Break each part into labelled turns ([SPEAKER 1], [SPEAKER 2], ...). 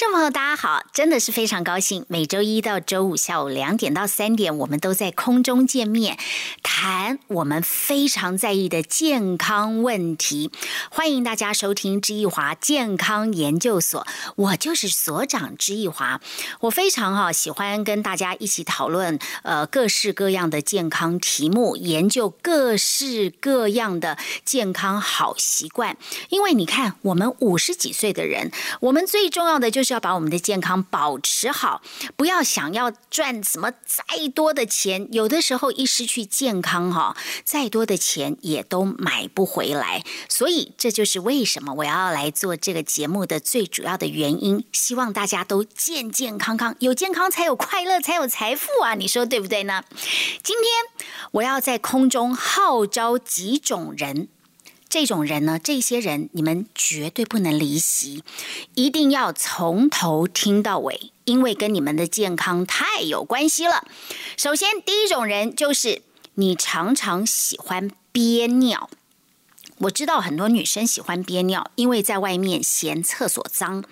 [SPEAKER 1] 众朋友，大家好！真的是非常高兴，每周一到周五下午两点到三点，我们都在空中见面，谈我们非常在意的健康问题。欢迎大家收听知易华健康研究所，我就是所长知易华。我非常哈喜欢跟大家一起讨论呃各式各样的健康题目，研究各式各样的健康好习惯。因为你看，我们五十几岁的人，我们最重要的就是。要把我们的健康保持好，不要想要赚什么再多的钱，有的时候一失去健康哈，再多的钱也都买不回来。所以这就是为什么我要来做这个节目的最主要的原因。希望大家都健健康康，有健康才有快乐，才有财富啊！你说对不对呢？今天我要在空中号召几种人。这种人呢，这些人你们绝对不能离席，一定要从头听到尾，因为跟你们的健康太有关系了。首先，第一种人就是你常常喜欢憋尿。我知道很多女生喜欢憋尿，因为在外面嫌厕所脏、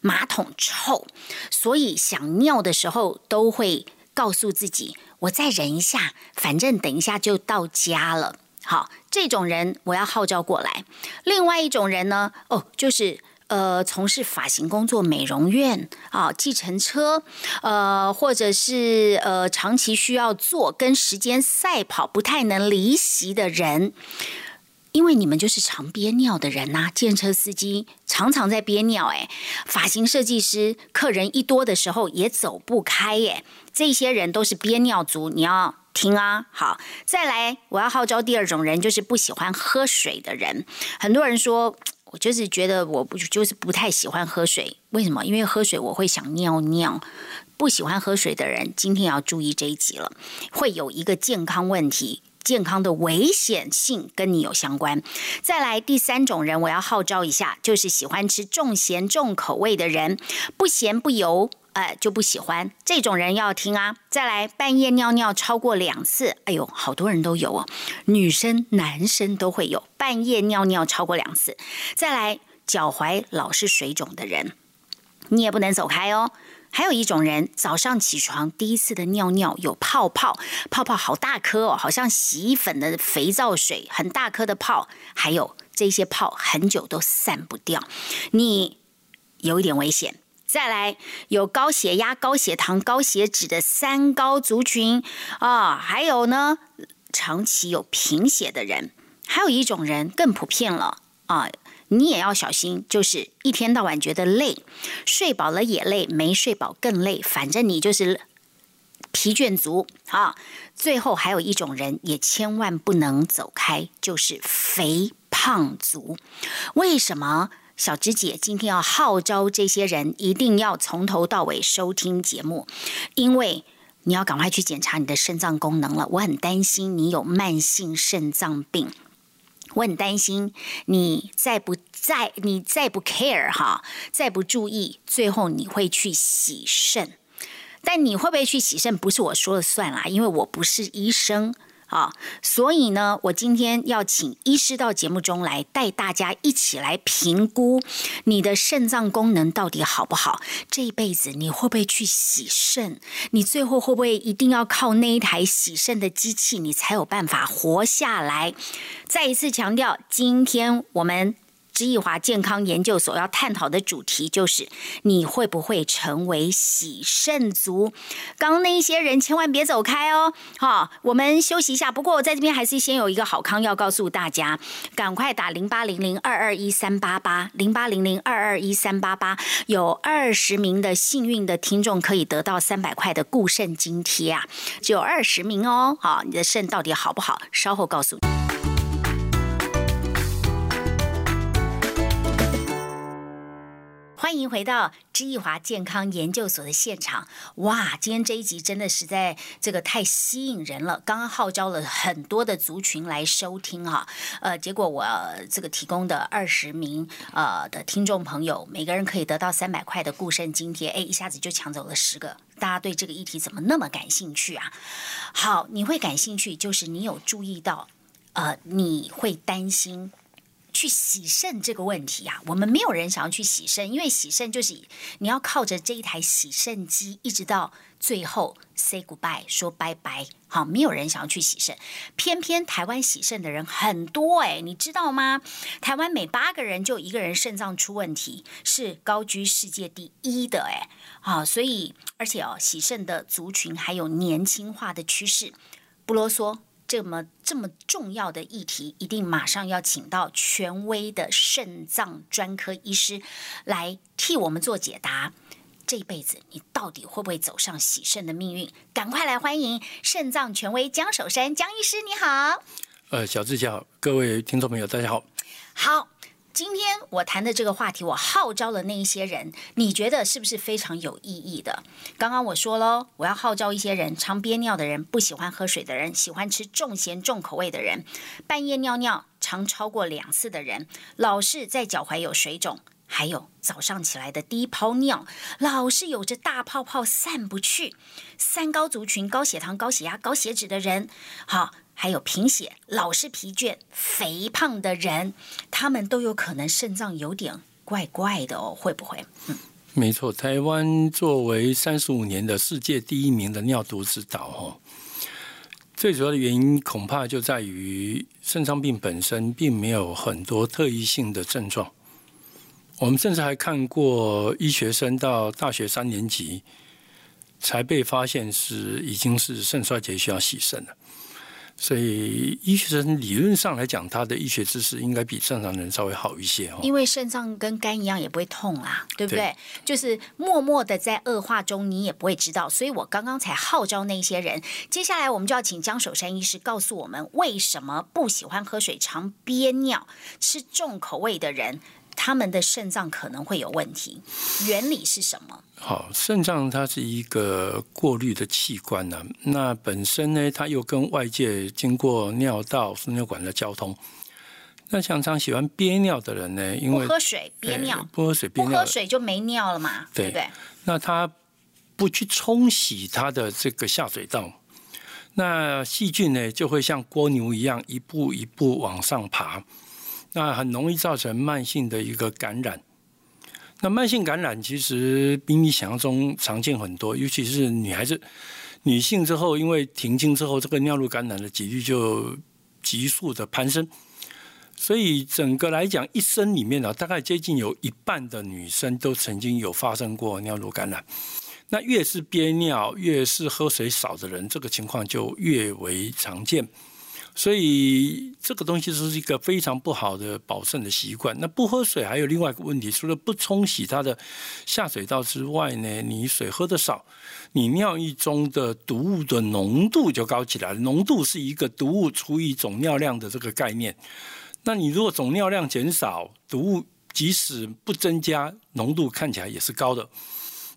[SPEAKER 1] 马桶臭，所以想尿的时候都会告诉自己：“我再忍一下，反正等一下就到家了。”好，这种人我要号召过来。另外一种人呢，哦，就是呃，从事发型工作、美容院啊、计程车，呃，或者是呃，长期需要做跟时间赛跑、不太能离席的人。因为你们就是常憋尿的人呐，建车司机常常在憋尿，哎，发型设计师客人一多的时候也走不开，耶，这些人都是憋尿族，你要。听啊，好，再来，我要号召第二种人，就是不喜欢喝水的人。很多人说，我就是觉得我不就是不太喜欢喝水，为什么？因为喝水我会想尿尿。不喜欢喝水的人，今天要注意这一集了，会有一个健康问题，健康的危险性跟你有相关。再来第三种人，我要号召一下，就是喜欢吃重咸重口味的人，不咸不油。哎，就不喜欢这种人要听啊！再来，半夜尿尿超过两次，哎呦，好多人都有哦，女生、男生都会有半夜尿尿超过两次。再来，脚踝老是水肿的人，你也不能走开哦。还有一种人，早上起床第一次的尿尿有泡泡，泡泡好大颗哦，好像洗衣粉的肥皂水，很大颗的泡，还有这些泡很久都散不掉，你有一点危险。再来有高血压、高血糖、高血脂的三高族群啊，还有呢，长期有贫血的人，还有一种人更普遍了啊，你也要小心，就是一天到晚觉得累，睡饱了也累，没睡饱更累，反正你就是疲倦族啊。最后还有一种人也千万不能走开，就是肥胖族，为什么？小芝姐今天要号召这些人，一定要从头到尾收听节目，因为你要赶快去检查你的肾脏功能了。我很担心你有慢性肾脏病，我很担心你再不再你再不 care 哈，再不注意，最后你会去洗肾。但你会不会去洗肾，不是我说了算啦，因为我不是医生。啊，所以呢，我今天要请医师到节目中来，带大家一起来评估你的肾脏功能到底好不好。这一辈子你会不会去洗肾？你最后会不会一定要靠那一台洗肾的机器，你才有办法活下来？再一次强调，今天我们。知易华健康研究所要探讨的主题就是：你会不会成为洗肾族？刚刚那一些人千万别走开哦！好，我们休息一下。不过我在这边还是先有一个好康要告诉大家，赶快打零八零零二二一三八八零八零零二二一三八八，有二十名的幸运的听众可以得到三百块的固肾津贴啊！只有二十名哦。好，你的肾到底好不好？稍后告诉你。欢迎回到知易华健康研究所的现场。哇，今天这一集真的实在这个太吸引人了。刚刚号召了很多的族群来收听哈，呃，结果我这个提供的二十名呃的听众朋友，每个人可以得到三百块的固肾津贴，哎，一下子就抢走了十个。大家对这个议题怎么那么感兴趣啊？好，你会感兴趣，就是你有注意到，呃，你会担心。去洗肾这个问题啊，我们没有人想要去洗肾，因为洗肾就是你要靠着这一台洗肾机，一直到最后 say goodbye 说拜拜。好，没有人想要去洗肾，偏偏台湾洗肾的人很多哎，你知道吗？台湾每八个人就一个人肾脏出问题，是高居世界第一的哎。好，所以而且哦，洗肾的族群还有年轻化的趋势，不啰嗦。这么这么重要的议题，一定马上要请到权威的肾脏专科医师来替我们做解答。这一辈子你到底会不会走上洗肾的命运？赶快来欢迎肾脏权威江守山江医师，你好。
[SPEAKER 2] 呃，小志好，各位听众朋友，大家好。
[SPEAKER 1] 好。今天我谈的这个话题，我号召了那一些人，你觉得是不是非常有意义的？刚刚我说喽，我要号召一些人：常憋尿的人，不喜欢喝水的人，喜欢吃重咸重口味的人，半夜尿尿常超过两次的人，老是在脚踝有水肿，还有早上起来的第一泡尿老是有着大泡泡散不去，三高族群、高血糖、高血压、高血脂的人，好。还有贫血、老是疲倦、肥胖的人，他们都有可能肾脏有点怪怪的哦，会不会？
[SPEAKER 2] 嗯，没错。台湾作为三十五年的世界第一名的尿毒之岛，哦，最主要的原因恐怕就在于肾脏病本身并没有很多特异性的症状。我们甚至还看过医学生到大学三年级才被发现是已经是肾衰竭需要洗肾了。所以，医学生理论上来讲，他的医学知识应该比正常人稍微好一些哦。
[SPEAKER 1] 因为肾脏跟肝一样，也不会痛啦，对不对？就是默默的在恶化中，你也不会知道。所以我刚刚才号召那些人。接下来，我们就要请江守山医师告诉我们，为什么不喜欢喝水、常憋尿、吃重口味的人。他们的肾脏可能会有问题，原理是什么？
[SPEAKER 2] 好，肾脏它是一个过滤的器官呢。那本身呢，它又跟外界经过尿道、输尿管的交通。那常常喜欢憋尿的人呢，因为
[SPEAKER 1] 不喝水憋尿，
[SPEAKER 2] 不喝水憋尿，
[SPEAKER 1] 不喝水就没尿了嘛，对不对？
[SPEAKER 2] 那他不去冲洗他的这个下水道，那细菌呢就会像蜗牛一样一步一步往上爬。那很容易造成慢性的一个感染。那慢性感染其实比你想象中常见很多，尤其是女孩子、女性之后，因为停经之后，这个尿路感染的几率就急速的攀升。所以整个来讲，一生里面呢，大概接近有一半的女生都曾经有发生过尿路感染。那越是憋尿、越是喝水少的人，这个情况就越为常见。所以这个东西是一个非常不好的保肾的习惯。那不喝水还有另外一个问题，除了不冲洗它的下水道之外呢，你水喝的少，你尿液中的毒物的浓度就高起来了。浓度是一个毒物除以总尿量的这个概念。那你如果总尿量减少，毒物即使不增加，浓度看起来也是高的。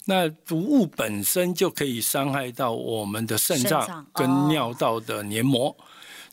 [SPEAKER 2] 那毒物本身就可以伤害到我们的肾脏跟尿道的黏膜。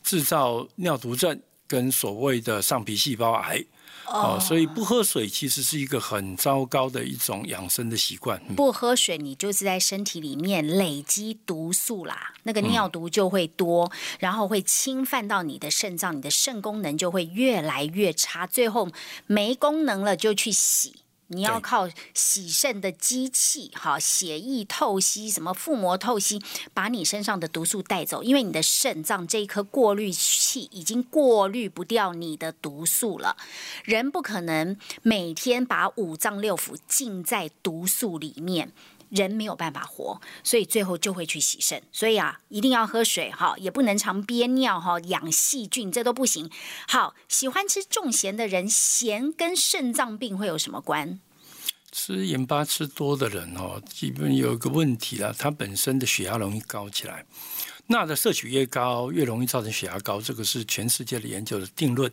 [SPEAKER 2] 制造尿毒症跟所谓的上皮细胞癌，哦，所以不喝水其实是一个很糟糕的一种养生的习惯。
[SPEAKER 1] 不喝水，你就是在身体里面累积毒素啦，那个尿毒就会多，然后会侵犯到你的肾脏，你的肾功能就会越来越差，最后没功能了就去洗。你要靠洗肾的机器，哈，血液透析，什么腹膜透析，把你身上的毒素带走，因为你的肾脏这一颗过滤器已经过滤不掉你的毒素了。人不可能每天把五脏六腑浸在毒素里面。人没有办法活，所以最后就会去洗肾。所以啊，一定要喝水哈，也不能常憋尿哈，养细菌这都不行。好，喜欢吃重咸的人，咸跟肾脏病会有什么关？
[SPEAKER 2] 吃盐巴吃多的人哦，基本有一个问题了，他本身的血压容易高起来。钠的摄取越高，越容易造成血压高，这个是全世界的研究的定论。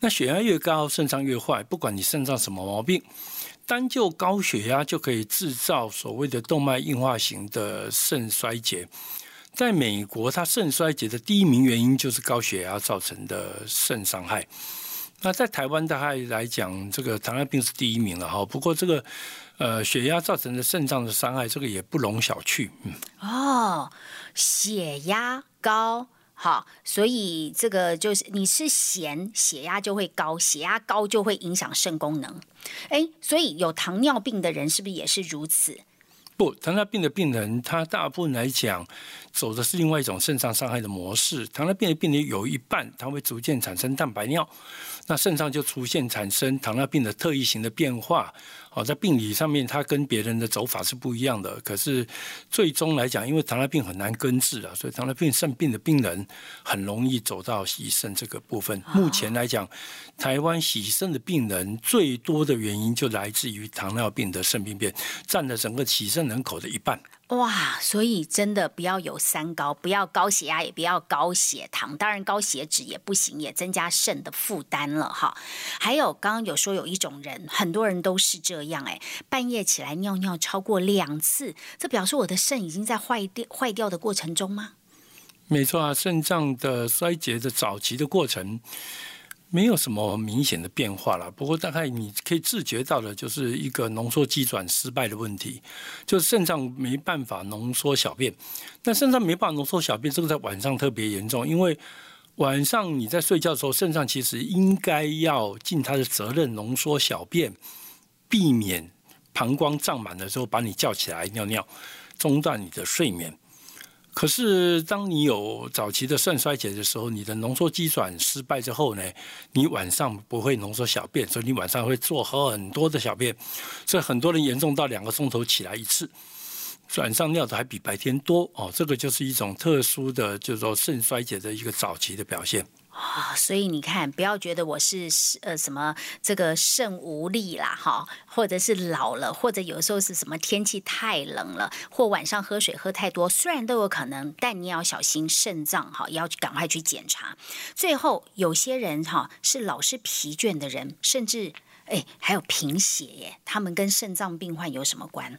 [SPEAKER 2] 那血压越高，肾脏越坏，不管你肾脏什么毛病。单就高血压就可以制造所谓的动脉硬化型的肾衰竭。在美国，它肾衰竭的第一名原因就是高血压造成的肾伤害。那在台湾大概来讲，这个糖尿病是第一名了哈。不过这个呃血压造成的肾脏的伤害，这个也不容小觑。
[SPEAKER 1] 嗯，哦，血压高。好，所以这个就是你吃咸，血压就会高，血压高就会影响肾功能。哎，所以有糖尿病的人是不是也是如此？
[SPEAKER 2] 不，糖尿病的病人，他大部分来讲走的是另外一种肾脏伤害的模式。糖尿病的病人有一半，他会逐渐产生蛋白尿，那肾脏就出现产生糖尿病的特异型的变化。哦，在病理上面，它跟别人的走法是不一样的。可是最终来讲，因为糖尿病很难根治啊，所以糖尿病肾病的病人很容易走到洗肾这个部分。目前来讲，台湾洗肾的病人最多的原因就来自于糖尿病的肾病变，占了整个洗肾人口的一半。
[SPEAKER 1] 哇，所以真的不要有三高，不要高血压，也不要高血糖，当然高血脂也不行，也增加肾的负担了哈。还有刚刚有说有一种人，很多人都是这样，哎，半夜起来尿尿超过两次，这表示我的肾已经在坏掉坏掉的过程中吗？
[SPEAKER 2] 没错啊，肾脏的衰竭的早期的过程。没有什么明显的变化了，不过大概你可以自觉到的，就是一个浓缩机转失败的问题，就是肾脏没办法浓缩小便。那肾脏没办法浓缩小便，这个在晚上特别严重，因为晚上你在睡觉的时候，肾脏其实应该要尽它的责任浓缩小便，避免膀胱胀满的时候把你叫起来尿尿，中断你的睡眠。可是，当你有早期的肾衰竭的时候，你的浓缩机转失败之后呢，你晚上不会浓缩小便，所以你晚上会做很多的小便，所以很多人严重到两个钟头起来一次，晚上尿的还比白天多哦，这个就是一种特殊的，就是说肾衰竭的一个早期的表现。
[SPEAKER 1] 啊，所以你看，不要觉得我是呃什么这个肾无力啦，哈，或者是老了，或者有时候是什么天气太冷了，或晚上喝水喝太多，虽然都有可能，但你要小心肾脏哈，要赶快去检查。最后，有些人哈是老是疲倦的人，甚至哎还有贫血耶，他们跟肾脏病患有什么关？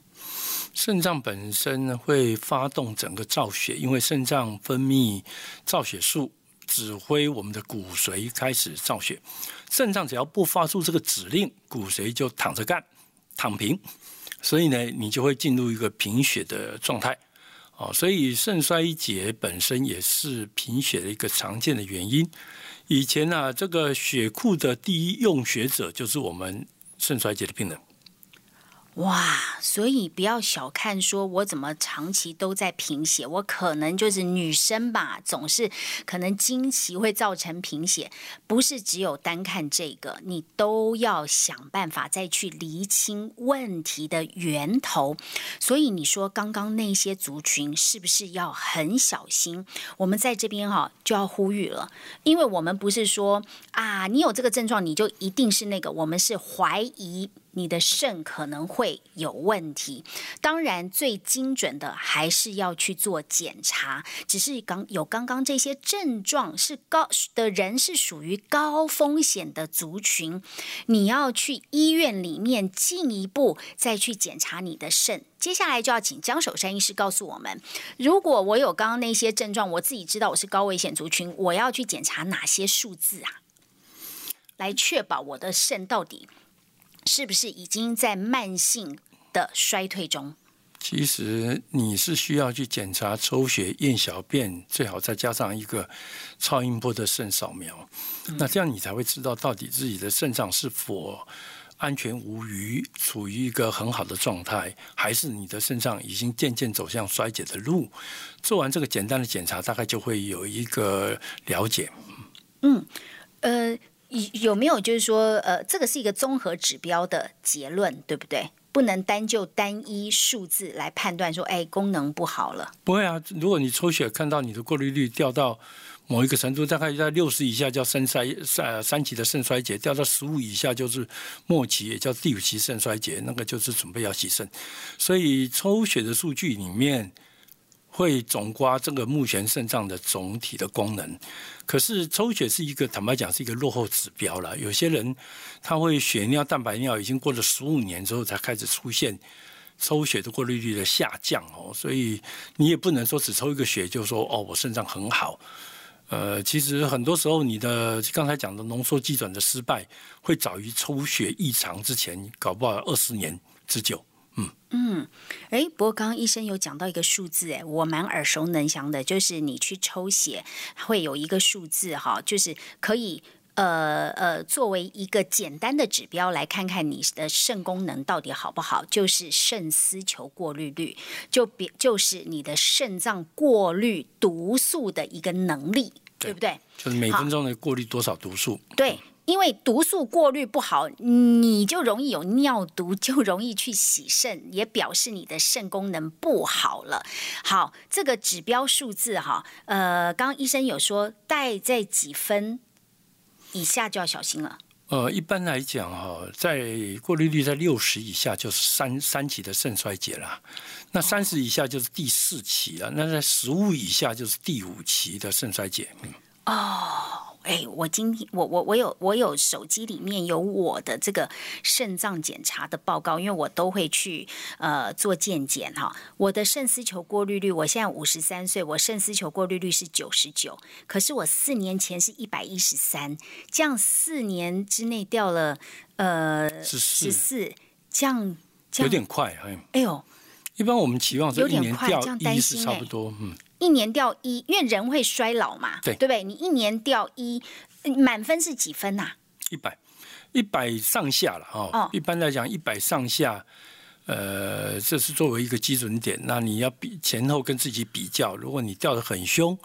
[SPEAKER 2] 肾脏本身会发动整个造血，因为肾脏分泌造血素。指挥我们的骨髓开始造血，肾脏只要不发出这个指令，骨髓就躺着干，躺平，所以呢，你就会进入一个贫血的状态。哦，所以肾衰竭本身也是贫血的一个常见的原因。以前呢，这个血库的第一用血者就是我们肾衰竭的病人。
[SPEAKER 1] 哇，所以不要小看说，我怎么长期都在贫血？我可能就是女生吧，总是可能经期会造成贫血，不是只有单看这个，你都要想办法再去厘清问题的源头。所以你说刚刚那些族群是不是要很小心？我们在这边哈就要呼吁了，因为我们不是说啊，你有这个症状你就一定是那个，我们是怀疑。你的肾可能会有问题，当然最精准的还是要去做检查。只是刚有刚刚这些症状是高的人是属于高风险的族群，你要去医院里面进一步再去检查你的肾。接下来就要请江守山医师告诉我们，如果我有刚刚那些症状，我自己知道我是高危险族群，我要去检查哪些数字啊，来确保我的肾到底。是不是已经在慢性的衰退中？
[SPEAKER 2] 其实你是需要去检查抽血、验小便，最好再加上一个超音波的肾扫描。那这样你才会知道到底自己的肾脏是否安全无虞，处于一个很好的状态，还是你的肾脏已经渐渐走向衰竭的路。做完这个简单的检查，大概就会有一个了解。
[SPEAKER 1] 嗯，呃。有没有就是说，呃，这个是一个综合指标的结论，对不对？不能单就单一数字来判断说，哎，功能不好了。
[SPEAKER 2] 不会啊，如果你抽血看到你的过滤率掉到某一个程度，大概在六十以下叫肾衰三三级的肾衰竭，掉到十五以下就是末期，也叫第五期肾衰竭，那个就是准备要洗肾。所以抽血的数据里面。会总刮这个目前肾脏的总体的功能，可是抽血是一个坦白讲是一个落后指标了。有些人他会血尿、蛋白尿已经过了十五年之后才开始出现抽血的过滤率的下降哦，所以你也不能说只抽一个血就说哦我肾脏很好。呃，其实很多时候你的刚才讲的浓缩机转的失败会早于抽血异常之前，搞不好二十年之久。嗯
[SPEAKER 1] 嗯，哎，不过刚刚医生有讲到一个数字，哎，我蛮耳熟能详的，就是你去抽血会有一个数字哈，就是可以。呃呃，作为一个简单的指标来看看你的肾功能到底好不好，就是肾丝球过滤率，就比就是你的肾脏过滤毒素的一个能力，对不对？
[SPEAKER 2] 就是每分钟的过滤多少毒素？
[SPEAKER 1] 对，因为毒素过滤不好，你就容易有尿毒，就容易去洗肾，也表示你的肾功能不好了。好，这个指标数字哈，呃，刚刚医生有说带在几分？以下就要小心了。
[SPEAKER 2] 呃，一般来讲哈，在过滤率在六十以下就是三三期的肾衰竭了，那三十以下就是第四期了，那在十五以下就是第五期的肾衰竭。
[SPEAKER 1] 哦。哎，我今天我我我有我有手机里面有我的这个肾脏检查的报告，因为我都会去呃做健检哈。我的肾丝球过滤率，我现在五十三岁，我肾丝球过滤率是九十九，可是我四年前是一百一十三，这样四年之内掉了呃
[SPEAKER 2] 十
[SPEAKER 1] 四，这样
[SPEAKER 2] 有点快哎。
[SPEAKER 1] 哎呦，
[SPEAKER 2] 一般我们期望是一年掉一是差不多，嗯。
[SPEAKER 1] 一年掉一，因为人会衰老嘛，
[SPEAKER 2] 对
[SPEAKER 1] 对不对？你一年掉一，满分是几分呐？
[SPEAKER 2] 一百，一百上下了哦。一般来讲，一百上下，呃，这是作为一个基准点。那你要比前后跟自己比较，如果你掉的很凶。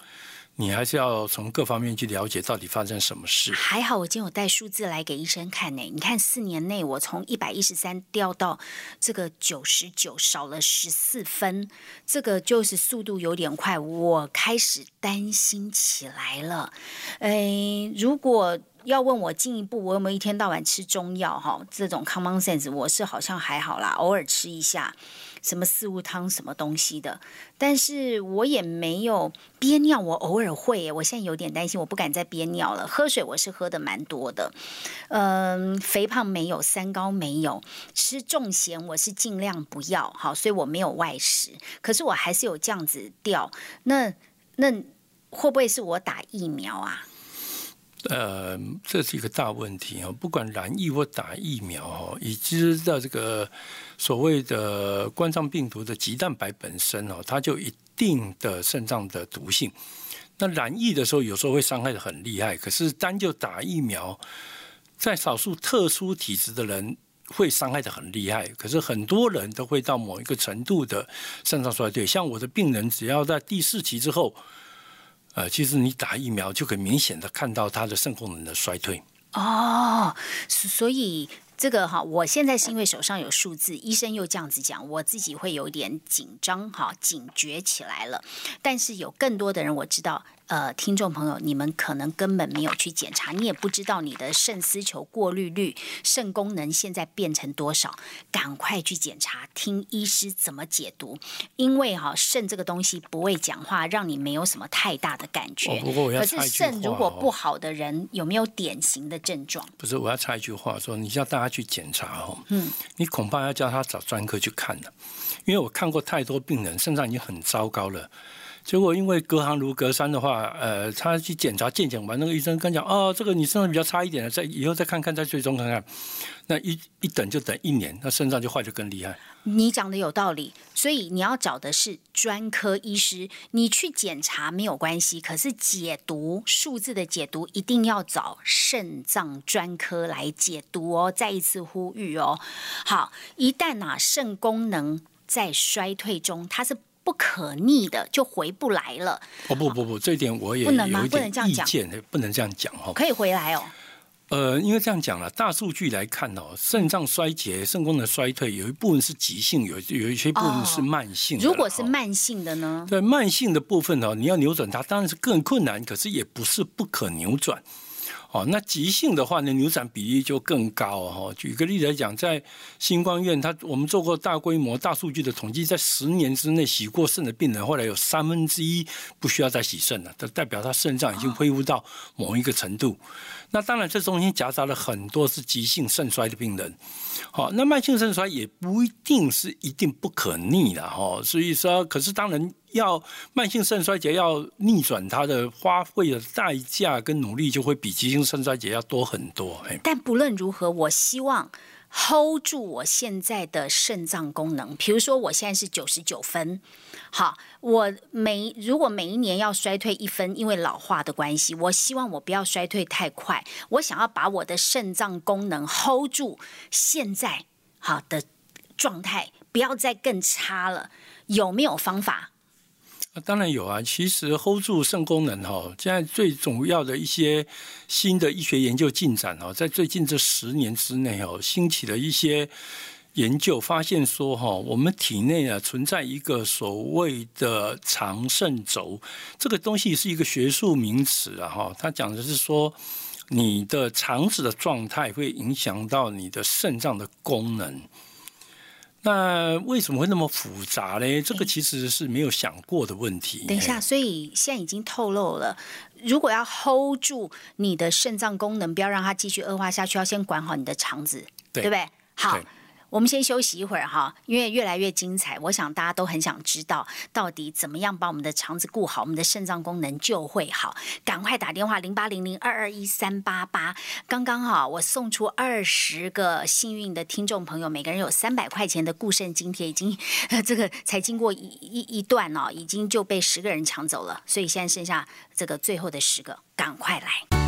[SPEAKER 2] 你还是要从各方面去了解到底发生什么事。
[SPEAKER 1] 还好我今天有带数字来给医生看呢。你看四年内我从一百一十三掉到这个九十九，少了十四分，这个就是速度有点快，我开始担心起来了。哎，如果要问我进一步，我有没有一天到晚吃中药？哈，这种 common sense 我是好像还好啦，偶尔吃一下。什么四物汤什么东西的，但是我也没有憋尿，我偶尔会，我现在有点担心，我不敢再憋尿了。喝水我是喝的蛮多的，嗯，肥胖没有，三高没有，吃重咸我是尽量不要，好，所以我没有外食，可是我还是有这样子掉，那那会不会是我打疫苗啊？
[SPEAKER 2] 呃，这是一个大问题啊。不管染疫或打疫苗哦，已知的这个所谓的冠状病毒的棘蛋白本身哦，它就一定的肾脏的毒性。那染疫的时候，有时候会伤害的很厉害。可是单就打疫苗，在少数特殊体质的人会伤害的很厉害。可是很多人都会到某一个程度的肾脏衰退。像我的病人，只要在第四期之后。呃，其实你打疫苗就可以明显的看到他的肾功能的衰退。
[SPEAKER 1] 哦，所以。这个哈，我现在是因为手上有数字，医生又这样子讲，我自己会有点紧张哈，警觉起来了。但是有更多的人我知道，呃，听众朋友，你们可能根本没有去检查，你也不知道你的肾丝球过滤率、肾功能现在变成多少，赶快去检查，听医师怎么解读。因为哈，肾这个东西不会讲话，让你没有什么太大的感觉。
[SPEAKER 2] 不过我要
[SPEAKER 1] 可是肾如果不好的人，有没有典型的症状？
[SPEAKER 2] 不是，我要插一句话说，你叫大家。去检查哦，嗯，你恐怕要叫他找专科去看了，因为我看过太多病人，肾脏已经很糟糕了，结果因为隔行如隔山的话，呃，他去检查健检完，那个医生跟讲，哦，这个你肾脏比较差一点了，再以后再看看，再追踪看看，那一一等就等一年，那肾脏就坏的更厉害。
[SPEAKER 1] 你讲的有道理，所以你要找的是专科医师。你去检查没有关系，可是解读数字的解读一定要找肾脏专科来解读哦。再一次呼吁哦，好，一旦啊肾功能在衰退中，它是不可逆的，就回不来了。
[SPEAKER 2] 哦不不不，这一点我也有一点意见，不能这样讲哦。
[SPEAKER 1] 可以回来哦。
[SPEAKER 2] 呃，因为这样讲了，大数据来看哦，肾脏衰竭、肾功能衰退，有一部分是急性，有有一些部分是慢性。
[SPEAKER 1] 如果是慢性的呢？
[SPEAKER 2] 对，慢性的部分哦，你要扭转它，当然是更困难，可是也不是不可扭转。哦，那急性的话呢，扭转比例就更高哦。举个例子来讲，在新光院，他我们做过大规模大数据的统计，在十年之内洗过肾的病人，后来有三分之一不需要再洗肾了，这代表他肾脏已经恢复到某一个程度。那当然，这中间夹杂了很多是急性肾衰的病人。好，那慢性肾衰也不一定是一定不可逆的哈。所以说，可是当然。要慢性肾衰竭要逆转，它的花费的代价跟努力就会比急性肾衰竭要多很多。
[SPEAKER 1] 但不论如何，我希望 hold 住我现在的肾脏功能。比如说，我现在是九十九分，好，我每如果每一年要衰退一分，因为老化的关系，我希望我不要衰退太快。我想要把我的肾脏功能 hold 住，现在好的状态，不要再更差了。有没有方法？
[SPEAKER 2] 当然有啊，其实 hold 住肾功能哈，现在最主要的一些新的医学研究进展哦，在最近这十年之内哦，兴起了一些研究，发现说哈，我们体内啊存在一个所谓的长肾轴，这个东西是一个学术名词啊哈，它讲的是说你的肠子的状态会影响到你的肾脏的功能。那为什么会那么复杂呢？这个其实是没有想过的问题。
[SPEAKER 1] 等一下，所以现在已经透露了，如果要 hold 住你的肾脏功能，不要让它继续恶化下去，要先管好你的肠子，对不对？好。我们先休息一会儿哈，因为越来越精彩。我想大家都很想知道，到底怎么样把我们的肠子顾好，我们的肾脏功能就会好。赶快打电话零八零零二二一三八八。刚刚哈，我送出二十个幸运的听众朋友，每个人有三百块钱的固肾津贴，已经 这个才经过一一一段哦，已经就被十个人抢走了，所以现在剩下这个最后的十个，赶快来。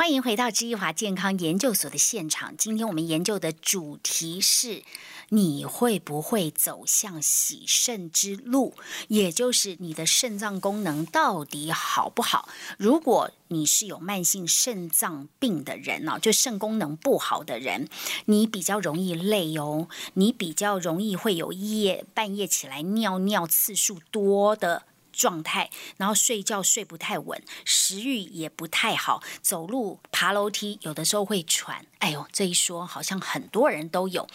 [SPEAKER 1] 欢迎回到知易华健康研究所的现场。今天我们研究的主题是：你会不会走向洗肾之路？也就是你的肾脏功能到底好不好？如果你是有慢性肾脏病的人哦，就肾功能不好的人，你比较容易累哦，你比较容易会有夜半夜起来尿尿次数多的。状态，然后睡觉睡不太稳，食欲也不太好，走路爬楼梯有的时候会喘。哎呦，这一说好像很多人都有，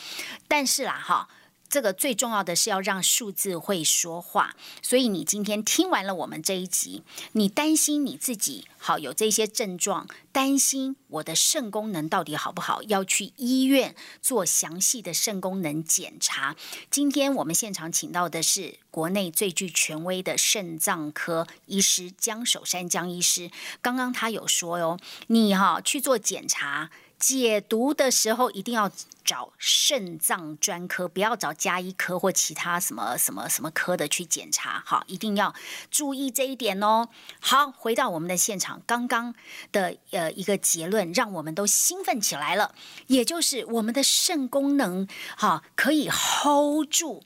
[SPEAKER 1] 但是啦哈。这个最重要的是要让数字会说话，所以你今天听完了我们这一集，你担心你自己好有这些症状，担心我的肾功能到底好不好，要去医院做详细的肾功能检查。今天我们现场请到的是国内最具权威的肾脏科医师江守山江医师，刚刚他有说哟，你哈去做检查。解毒的时候一定要找肾脏专科，不要找加医科或其他什么什么什么科的去检查。好，一定要注意这一点哦。好，回到我们的现场，刚刚的呃一个结论让我们都兴奋起来了，也就是我们的肾功能哈可以 hold 住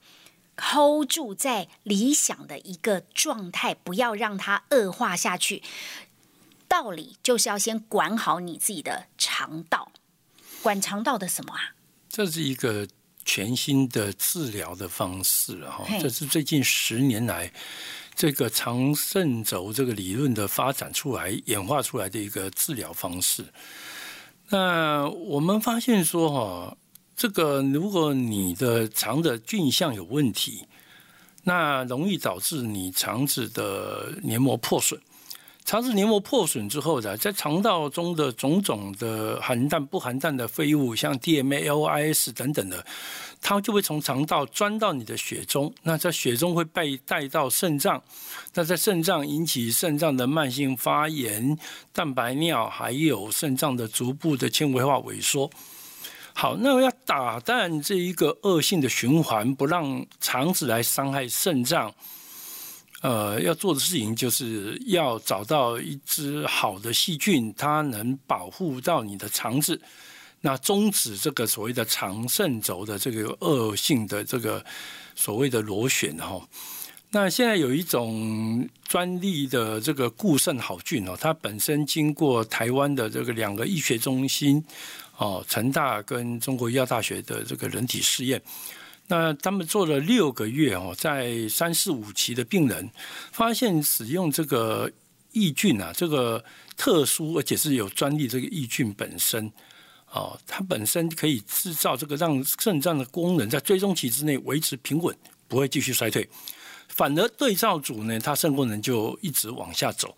[SPEAKER 1] ，hold 住在理想的一个状态，不要让它恶化下去。道理就是要先管好你自己的肠道，管肠道的什么啊？
[SPEAKER 2] 这是一个全新的治疗的方式哈，这是最近十年来这个肠肾轴这个理论的发展出来、演化出来的一个治疗方式。那我们发现说哈，这个如果你的肠的菌相有问题，那容易导致你肠子的黏膜破损。肠子黏膜破损之后的，在肠道中的种种的含氮不含氮的废物，像 DMA、LIS 等等的，它就会从肠道钻到你的血中，那在血中会被带到肾脏，那在肾脏引起肾脏的慢性发炎、蛋白尿，还有肾脏的逐步的纤维化萎缩。好，那要打断这一个恶性的循环，不让肠子来伤害肾脏。呃，要做的事情就是要找到一只好的细菌，它能保护到你的肠子，那终止这个所谓的肠肾轴的这个恶性的这个所谓的螺旋哈。那现在有一种专利的这个固肾好菌哦，它本身经过台湾的这个两个医学中心哦，成大跟中国医药大学的这个人体试验。那他们做了六个月哦，在三四五期的病人，发现使用这个抑菌啊，这个特殊而且是有专利这个抑菌本身哦，它本身可以制造这个让肾脏的功能在追踪期之内维持平稳，不会继续衰退，反而对照组呢，它肾功能就一直往下走。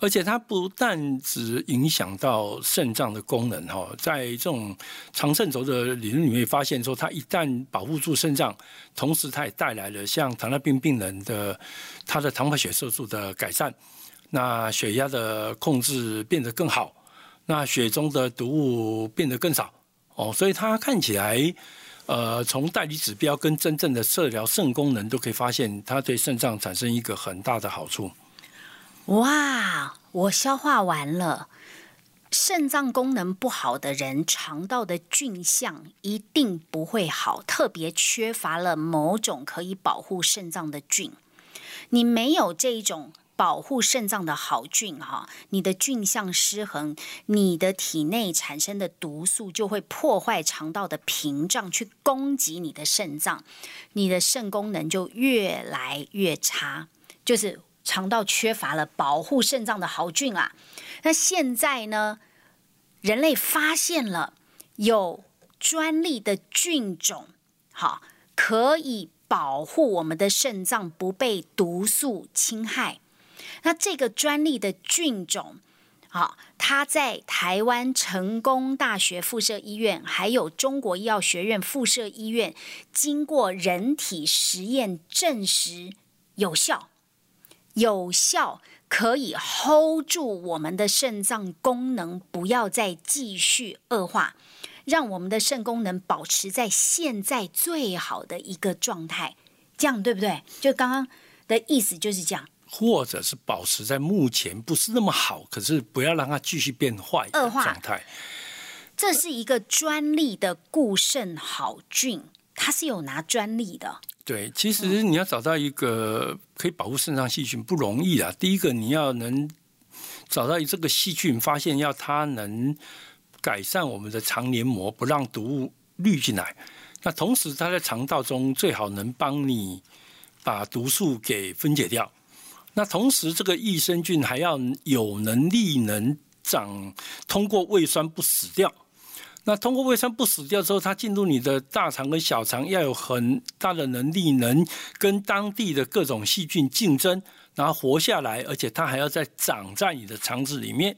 [SPEAKER 2] 而且它不但只影响到肾脏的功能哈，在这种长肾轴的理论里面发现说，它一旦保护住肾脏，同时它也带来了像糖尿病病人的他的糖化血色素的改善，那血压的控制变得更好，那血中的毒物变得更少哦，所以它看起来，呃，从代理指标跟真正的治疗肾功能都可以发现，它对肾脏产生一个很大的好处。
[SPEAKER 1] 哇，我消化完了。肾脏功能不好的人，肠道的菌相一定不会好，特别缺乏了某种可以保护肾脏的菌。你没有这一种保护肾脏的好菌，哈，你的菌相失衡，你的体内产生的毒素就会破坏肠道的屏障，去攻击你的肾脏，你的肾功能就越来越差，就是肠道缺乏了保护肾脏的好菌啊。那现在呢？人类发现了有专利的菌种，好，可以保护我们的肾脏不被毒素侵害。那这个专利的菌种，好，它在台湾成功大学附设医院，还有中国医药学院附设医院，经过人体实验证实有效，有效。可以 hold 住我们的肾脏功能，不要再继续恶化，让我们的肾功能保持在现在最好的一个状态，这样对不对？就刚刚的意思就是这样，
[SPEAKER 2] 或者是保持在目前不是那么好，可是不要让它继续变坏
[SPEAKER 1] 恶化
[SPEAKER 2] 状态。
[SPEAKER 1] 这是一个专利的固肾好菌，它是有拿专利的。
[SPEAKER 2] 对，其实你要找到一个可以保护肾脏细菌不容易啊。第一个，你要能找到这个细菌，发现要它能改善我们的肠黏膜，不让毒物滤进来。那同时，它在肠道中最好能帮你把毒素给分解掉。那同时，这个益生菌还要有能力能长，通过胃酸不死掉。那通过胃酸不死掉之后，它进入你的大肠跟小肠，要有很大的能力，能跟当地的各种细菌竞争，然后活下来，而且它还要再长在你的肠子里面，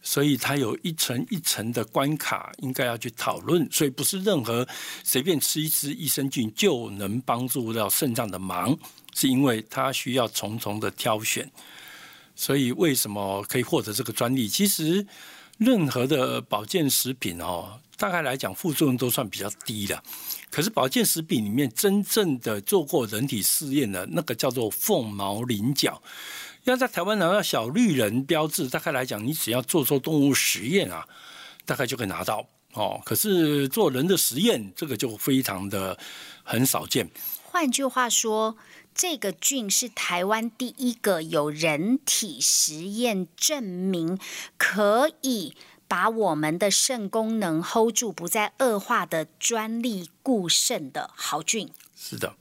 [SPEAKER 2] 所以它有一层一层的关卡，应该要去讨论。所以不是任何随便吃一吃益生菌就能帮助到肾脏的忙，是因为它需要重重的挑选。所以为什么可以获得这个专利？其实。任何的保健食品哦，大概来讲副作用都算比较低的。可是保健食品里面真正的做过人体试验的那个叫做凤毛麟角，要在台湾拿到小绿人标志，大概来讲你只要做做动物实验啊，大概就可以拿到哦。可是做人的实验，这个就非常的很少见。
[SPEAKER 1] 换句话说。这个菌是台湾第一个有人体实验证明可以把我们的肾功能 hold 住不再恶化的专利固肾的好菌。
[SPEAKER 2] 是的，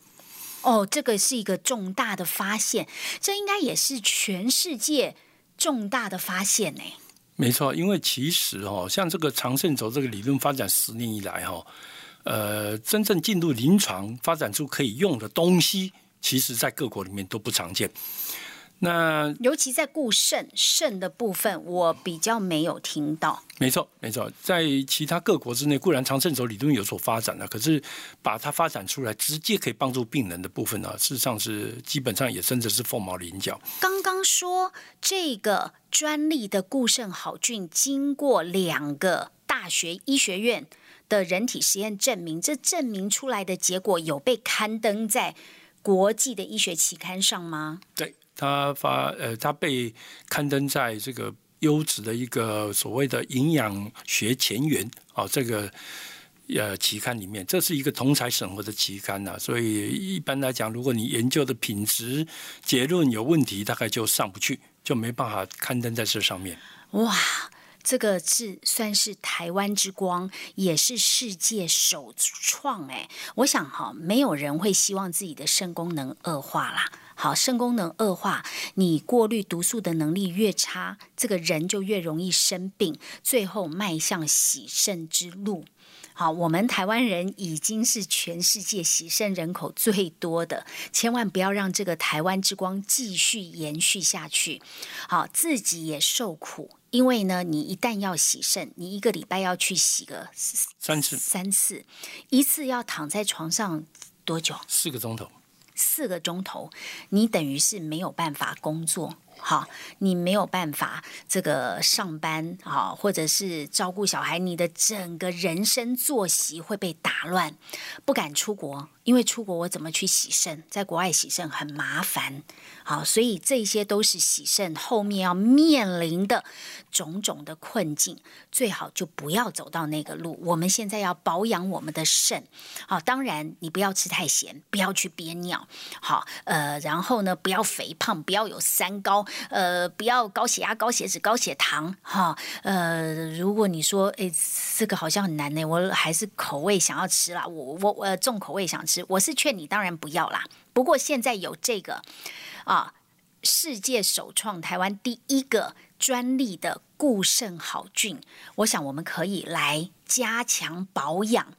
[SPEAKER 1] 哦，这个是一个重大的发现，这应该也是全世界重大的发现呢。
[SPEAKER 2] 没错，因为其实哦，像这个长肾轴这个理论发展十年以来哈，呃，真正进入临床发展出可以用的东西。其实，在各国里面都不常见。那
[SPEAKER 1] 尤其在固肾肾的部分，我比较没有听到。
[SPEAKER 2] 没错，没错，在其他各国之内，固然长肾轴理论有所发展了，可是把它发展出来，直接可以帮助病人的部分呢，事实上是基本上也真的是凤毛麟角。
[SPEAKER 1] 刚刚说这个专利的固肾好菌，经过两个大学医学院的人体实验证明，这证明出来的结果有被刊登在。国际的医学期刊上吗？
[SPEAKER 2] 对，他发呃，它被刊登在这个优质的一个所谓的营养学前沿啊，这个呃期刊里面，这是一个同才审核的期刊呐，所以一般来讲，如果你研究的品质结论有问题，大概就上不去，就没办法刊登在这上面。
[SPEAKER 1] 哇！这个是算是台湾之光，也是世界首创哎！我想哈，没有人会希望自己的肾功能恶化啦。好，肾功能恶化，你过滤毒素的能力越差，这个人就越容易生病，最后迈向洗肾之路。好，我们台湾人已经是全世界洗肾人口最多的，千万不要让这个台湾之光继续延续下去。好，自己也受苦，因为呢，你一旦要洗肾，你一个礼拜要去洗个
[SPEAKER 2] 三次，
[SPEAKER 1] 三次，一次要躺在床上多久？
[SPEAKER 2] 四个钟头。
[SPEAKER 1] 四个钟头，你等于是没有办法工作，好，你没有办法这个上班好，或者是照顾小孩，你的整个人生作息会被打乱，不敢出国，因为出国我怎么去洗肾？在国外洗肾很麻烦。好，所以这些都是洗肾后面要面临的种种的困境，最好就不要走到那个路。我们现在要保养我们的肾，好，当然你不要吃太咸，不要去憋尿，好，呃，然后呢，不要肥胖，不要有三高，呃，不要高血压、高血脂、高血糖，哈，呃，如果你说，哎，这个好像很难呢，我还是口味想要吃啦，我我我重口味想吃，我是劝你当然不要啦。不过现在有这个。啊！世界首创台湾第一个专利的固肾好菌，我想我们可以来加强保养。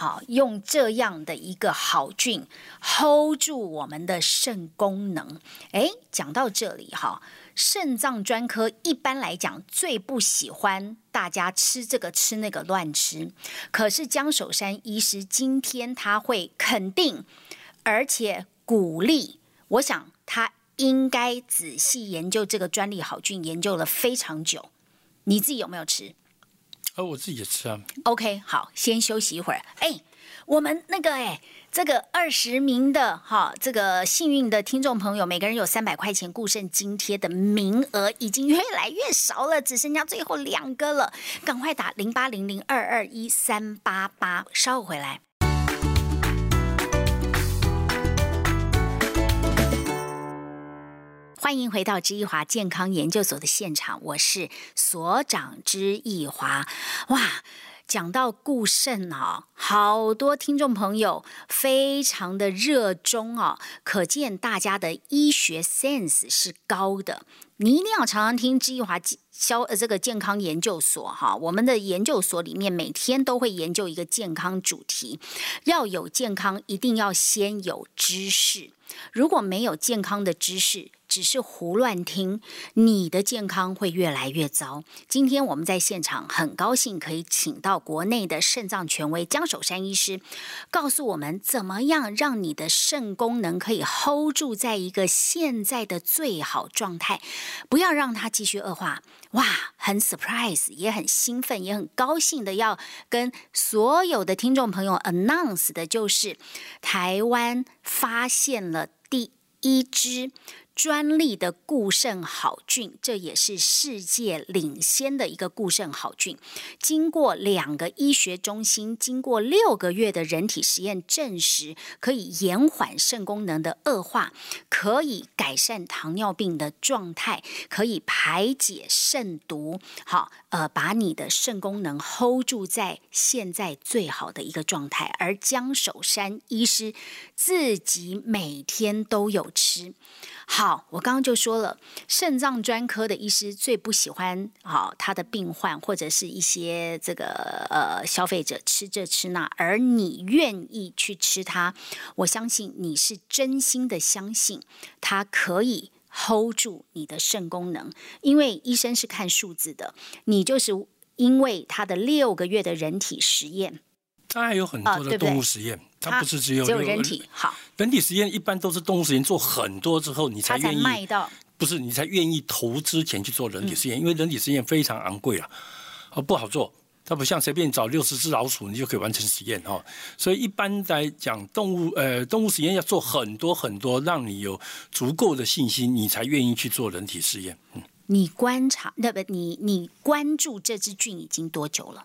[SPEAKER 1] 好，用这样的一个好菌 hold 住我们的肾功能。诶，讲到这里哈，肾脏专科一般来讲最不喜欢大家吃这个吃那个乱吃，可是江守山医师今天他会肯定，而且鼓励。我想。他应该仔细研究这个专利好菌，研究了非常久。你自己有没有吃？
[SPEAKER 2] 呃，我自己吃啊。
[SPEAKER 1] OK，好，先休息一会儿。哎，我们那个哎，这个二十名的哈，这个幸运的听众朋友，每个人有三百块钱固肾津贴的名额已经越来越少了，只剩下最后两个了，赶快打零八零零二二一三八八，稍后回来。欢迎回到知易华健康研究所的现场，我是所长知易华。哇，讲到固肾啊，好多听众朋友非常的热衷啊，可见大家的医学 sense 是高的。你一定要常常听知易华消呃这个健康研究所哈，我们的研究所里面每天都会研究一个健康主题。要有健康，一定要先有知识。如果没有健康的知识，只是胡乱听，你的健康会越来越糟。今天我们在现场，很高兴可以请到国内的肾脏权威江守山医师，告诉我们怎么样让你的肾功能可以 hold 住在一个现在的最好状态，不要让它继续恶化。哇，很 surprise，也很兴奋，也很高兴的要跟所有的听众朋友 announce 的就是，台湾发现了第一支。专利的固肾好菌，这也是世界领先的一个固肾好菌。经过两个医学中心，经过六个月的人体实验，证实可以延缓肾功能的恶化，可以改善糖尿病的状态，可以排解肾毒。好，呃，把你的肾功能 hold 住在现在最好的一个状态。而江守山医师自己每天都有吃。好，好我刚刚就说了，肾脏专科的医师最不喜欢好他的病患或者是一些这个呃消费者吃这吃那，而你愿意去吃它，我相信你是真心的相信它可以 hold 住你的肾功能，因为医生是看数字的，你就是因为他的六个月的人体实验。
[SPEAKER 2] 它还有很多的动物实验，它不是只有
[SPEAKER 1] 只有人体。好，
[SPEAKER 2] 人体实验一般都是动物实验做很多之后，你才愿意
[SPEAKER 1] 卖到，
[SPEAKER 2] 不是你才愿意投资钱去做人体实验，因为人体实验非常昂贵啊，哦不好做，它不像随便找六十只老鼠你就可以完成实验哈。所以一般来讲，动物呃动物实验要做很多很多，让你有足够的信心，你才愿意去做人体实验。嗯，
[SPEAKER 1] 你观察那不你你关注这只菌已经多久了？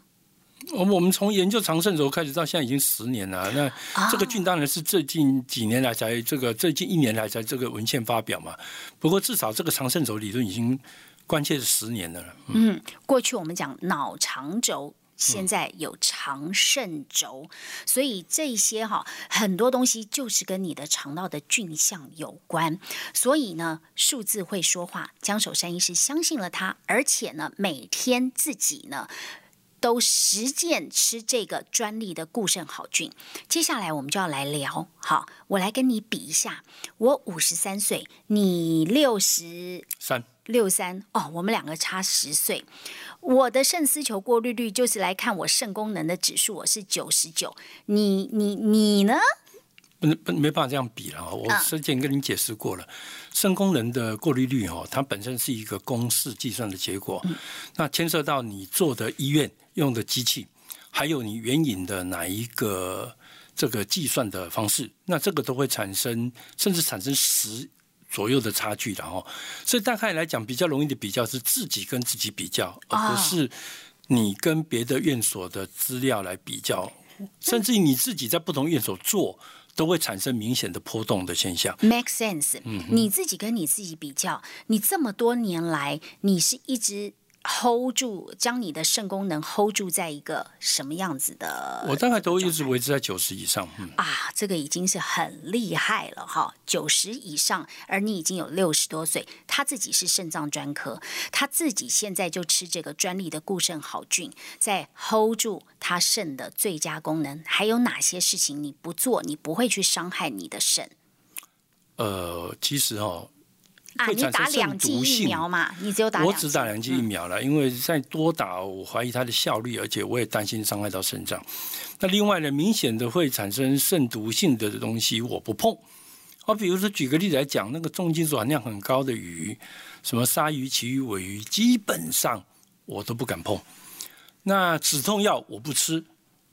[SPEAKER 2] 我们我们从研究长肾轴开始到现在已经十年了。那这个菌当然是最近几年来才这个最近一年来才这个文献发表嘛。不过至少这个长肾轴理论已经关切是十年了。
[SPEAKER 1] 嗯，过去我们讲脑长轴，现在有长肾轴，所以这些哈很多东西就是跟你的肠道的菌相有关。所以呢，数字会说话。江守山医师相信了他，而且呢，每天自己呢。都实践吃这个专利的固肾好菌。接下来我们就要来聊，好，我来跟你比一下。我五十三岁，你六十
[SPEAKER 2] 三，
[SPEAKER 1] 六三哦，我们两个差十岁。我的肾丝球过滤率就是来看我肾功能的指数，我是九十九。你你你呢？
[SPEAKER 2] 不能不没办法这样比了。我之前跟你解释过了，肾功能的过滤率哦，它本身是一个公式计算的结果，那牵涉到你做的医院用的机器，还有你援引的哪一个这个计算的方式，那这个都会产生甚至产生十左右的差距的哦。所以大概来讲，比较容易的比较是自己跟自己比较，而不是你跟别的院所的资料来比较，甚至于你自己在不同院所做。都会产生明显的波动的现象。
[SPEAKER 1] Make sense？嗯，你自己跟你自己比较，你这么多年来，你是一直。Hold 住，将你的肾功能 hold 住在一个什么样子的？
[SPEAKER 2] 我大概都一直维持在九十以上。
[SPEAKER 1] 嗯啊，这个已经是很厉害了哈，九十以上，而你已经有六十多岁。他自己是肾脏专科，他自己现在就吃这个专利的固肾好菌，在 hold 住他肾的最佳功能。还有哪些事情你不做，你不会去伤害你的肾？
[SPEAKER 2] 呃，其实哦。
[SPEAKER 1] 啊，你打两剂疫苗嘛？你只有打
[SPEAKER 2] 我只打两剂疫苗了，因为再多打，我怀疑它的效率，而且我也担心伤害到肾脏。那另外呢，明显的会产生肾毒性的东西，我不碰。我比如说举个例子来讲，那个重金属含量很高的鱼，什么鲨鱼、旗鱼、尾鱼，基本上我都不敢碰。那止痛药我不吃，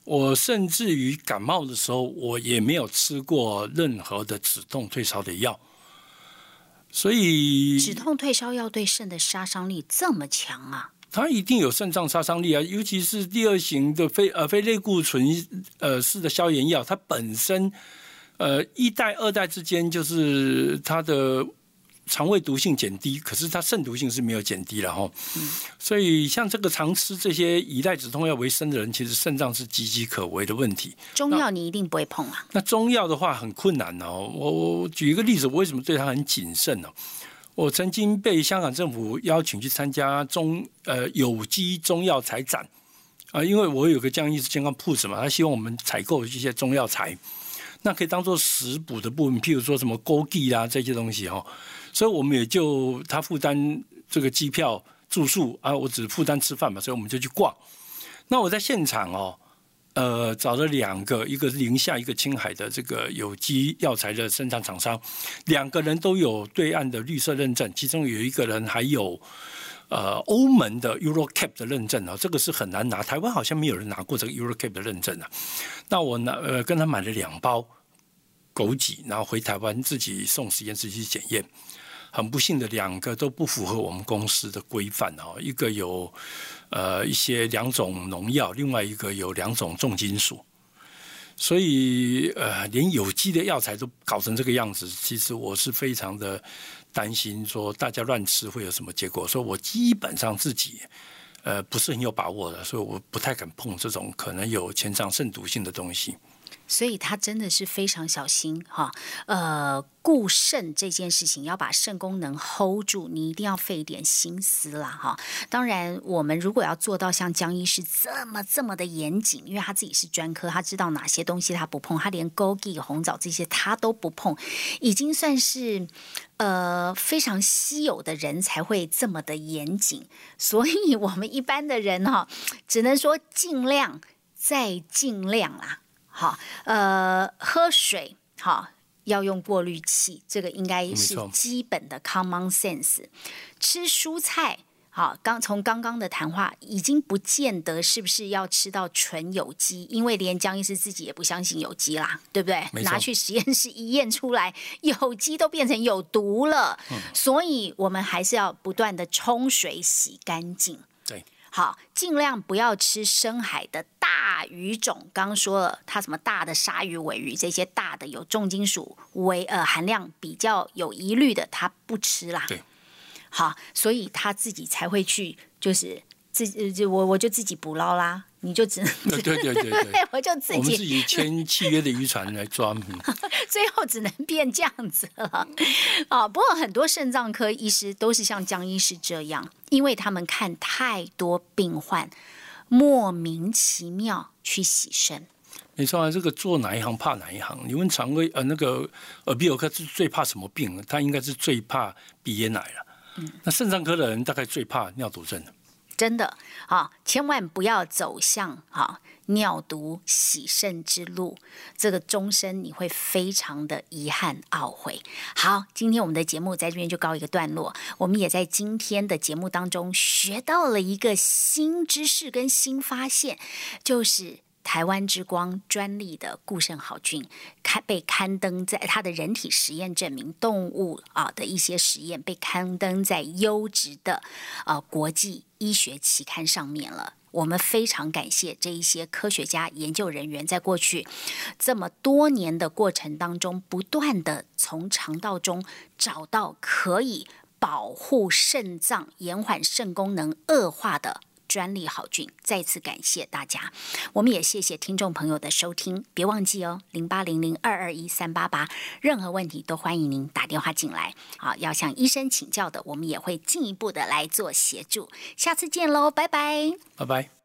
[SPEAKER 2] 我甚至于感冒的时候，我也没有吃过任何的止痛退烧的药。所以
[SPEAKER 1] 止痛退烧药对肾的杀伤力这么强啊？
[SPEAKER 2] 它一定有肾脏杀伤力啊，尤其是第二型的非呃非类固醇呃式的消炎药，它本身呃一代二代之间就是它的。肠胃毒性减低，可是它肾毒性是没有减低了哈。所以像这个常吃这些以赖止痛药为生的人，其实肾脏是岌岌可危的问题。
[SPEAKER 1] 中药你一定不会碰啊？
[SPEAKER 2] 那中药的话很困难哦。我我举一个例子，我为什么对它很谨慎呢？我曾经被香港政府邀请去参加中呃有机中药材展啊，因为我有个江医师健康铺子嘛，他希望我们采购一些中药材，那可以当做食补的部分，譬如说什么枸杞啊这些东西哈。所以我们也就他负担这个机票住宿啊，我只负担吃饭嘛，所以我们就去逛。那我在现场哦，呃，找了两个，一个是宁夏，一个青海的这个有机药材的生产厂商，两个人都有对岸的绿色认证，其中有一个人还有呃欧盟的 EuroCap 的认证啊，这个是很难拿，台湾好像没有人拿过这个 EuroCap 的认证啊。那我拿呃跟他买了两包枸杞，然后回台湾自己送实验室去检验。很不幸的，两个都不符合我们公司的规范哦。一个有呃一些两种农药，另外一个有两种重金属，所以呃连有机的药材都搞成这个样子，其实我是非常的担心，说大家乱吃会有什么结果。所以我基本上自己呃不是很有把握的，所以我不太敢碰这种可能有潜藏肾毒性的东西。
[SPEAKER 1] 所以他真的是非常小心哈，呃，固肾这件事情要把肾功能 hold 住，你一定要费一点心思啦哈。当然，我们如果要做到像江医师这么这么的严谨，因为他自己是专科，他知道哪些东西他不碰，他连枸杞、红枣这些他都不碰，已经算是呃非常稀有的人才会这么的严谨。所以我们一般的人哈，只能说尽量再尽量啦。好，呃，喝水好要用过滤器，这个应该是基本的 common sense。吃蔬菜好，刚从刚刚的谈话已经不见得是不是要吃到纯有机，因为连江医师自己也不相信有机啦，对不对？拿去实验室一验出来，有机都变成有毒了。所以我们还是要不断的冲水洗干净。
[SPEAKER 2] 对。
[SPEAKER 1] 好，尽量不要吃深海的大鱼种。刚刚说了，它什么大的鲨鱼、尾鱼这些大的有重金属为呃含量比较有疑虑的，它不吃啦。
[SPEAKER 2] 对，
[SPEAKER 1] 好，所以他自己才会去，就是自就我我就自己捕捞啦。你就只能
[SPEAKER 2] 对对对对 对，
[SPEAKER 1] 我就自己我
[SPEAKER 2] 们自己签契约的渔船来抓，
[SPEAKER 1] 最后只能变这样子了啊！不过很多肾脏科医师都是像江医师这样，因为他们看太多病患，莫名其妙去洗肾。
[SPEAKER 2] 没错啊，这个做哪一行怕哪一行。你问肠胃呃那个耳鼻喉科是最怕什么病？他应该是最怕鼻咽癌了。嗯，那肾脏科的人大概最怕尿毒症
[SPEAKER 1] 真的啊，千万不要走向啊尿毒洗肾之路，这个终身你会非常的遗憾懊悔。好，今天我们的节目在这边就告一个段落。我们也在今天的节目当中学到了一个新知识跟新发现，就是。台湾之光专利的固肾好菌，刊被刊登在它的人体实验证明，动物啊的一些实验被刊登在优质的呃国际医学期刊上面了。我们非常感谢这一些科学家、研究人员，在过去这么多年的过程当中，不断的从肠道中找到可以保护肾脏、延缓肾功能恶化的。专利好菌，再次感谢大家，我们也谢谢听众朋友的收听，别忘记哦，零八零零二二一三八八，任何问题都欢迎您打电话进来。好，要向医生请教的，我们也会进一步的来做协助。下次见喽，拜拜，
[SPEAKER 2] 拜拜。